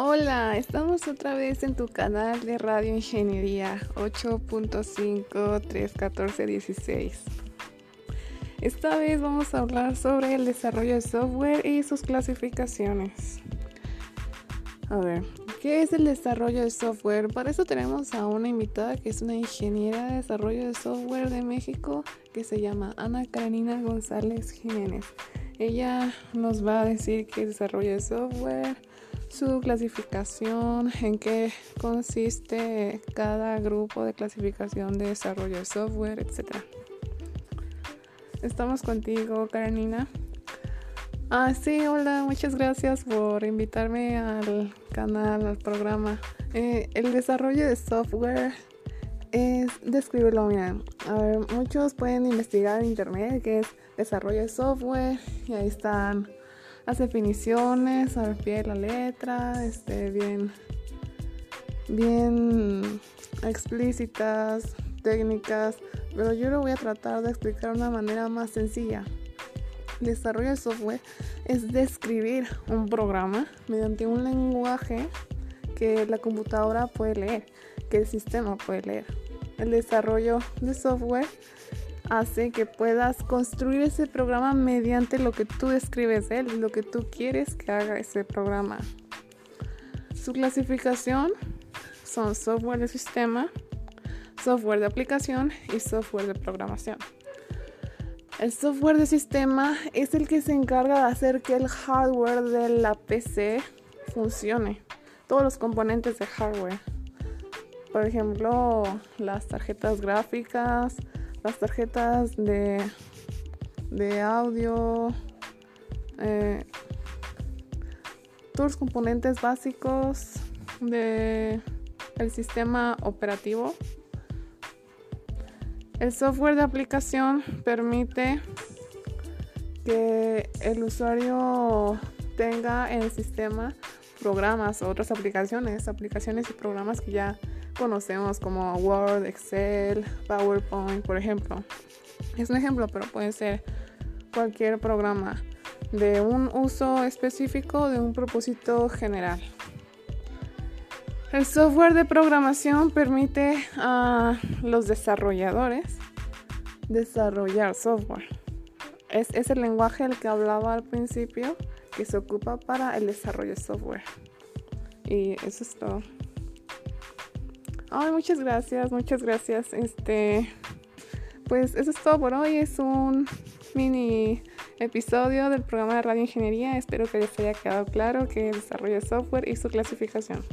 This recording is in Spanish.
Hola, estamos otra vez en tu canal de Radio Ingeniería 8.5.314.16. Esta vez vamos a hablar sobre el desarrollo de software y sus clasificaciones. A ver, ¿qué es el desarrollo de software? Para eso tenemos a una invitada que es una ingeniera de desarrollo de software de México que se llama Ana Karenina González Jiménez. Ella nos va a decir qué es desarrollo de software su clasificación, en qué consiste cada grupo de clasificación de desarrollo de software, etc. Estamos contigo, Karenina. Ah, sí, hola, muchas gracias por invitarme al canal, al programa. Eh, el desarrollo de software es describirlo, miren. A ver, muchos pueden investigar en internet qué es desarrollo de software y ahí están las definiciones al pie de la letra, este, bien, bien explícitas, técnicas, pero yo lo voy a tratar de explicar de una manera más sencilla. Desarrollo de software es describir un programa mediante un lenguaje que la computadora puede leer, que el sistema puede leer. El desarrollo de software hace que puedas construir ese programa mediante lo que tú describes de él, lo que tú quieres que haga ese programa. Su clasificación son software de sistema, software de aplicación y software de programación. El software de sistema es el que se encarga de hacer que el hardware de la PC funcione. Todos los componentes de hardware. Por ejemplo, las tarjetas gráficas, las tarjetas de, de audio, eh, todos los componentes básicos del el sistema operativo. El software de aplicación permite que el usuario tenga en el sistema programas o otras aplicaciones, aplicaciones y programas que ya conocemos como Word, Excel, PowerPoint, por ejemplo. Es un ejemplo, pero puede ser cualquier programa de un uso específico, de un propósito general. El software de programación permite a los desarrolladores desarrollar software. Es, es el lenguaje del que hablaba al principio que se ocupa para el desarrollo de software. Y eso es todo. Ay, muchas gracias, muchas gracias. Este, pues eso es todo por hoy. Es un mini episodio del programa de Radio Ingeniería. Espero que les haya quedado claro que desarrolla software y su clasificación.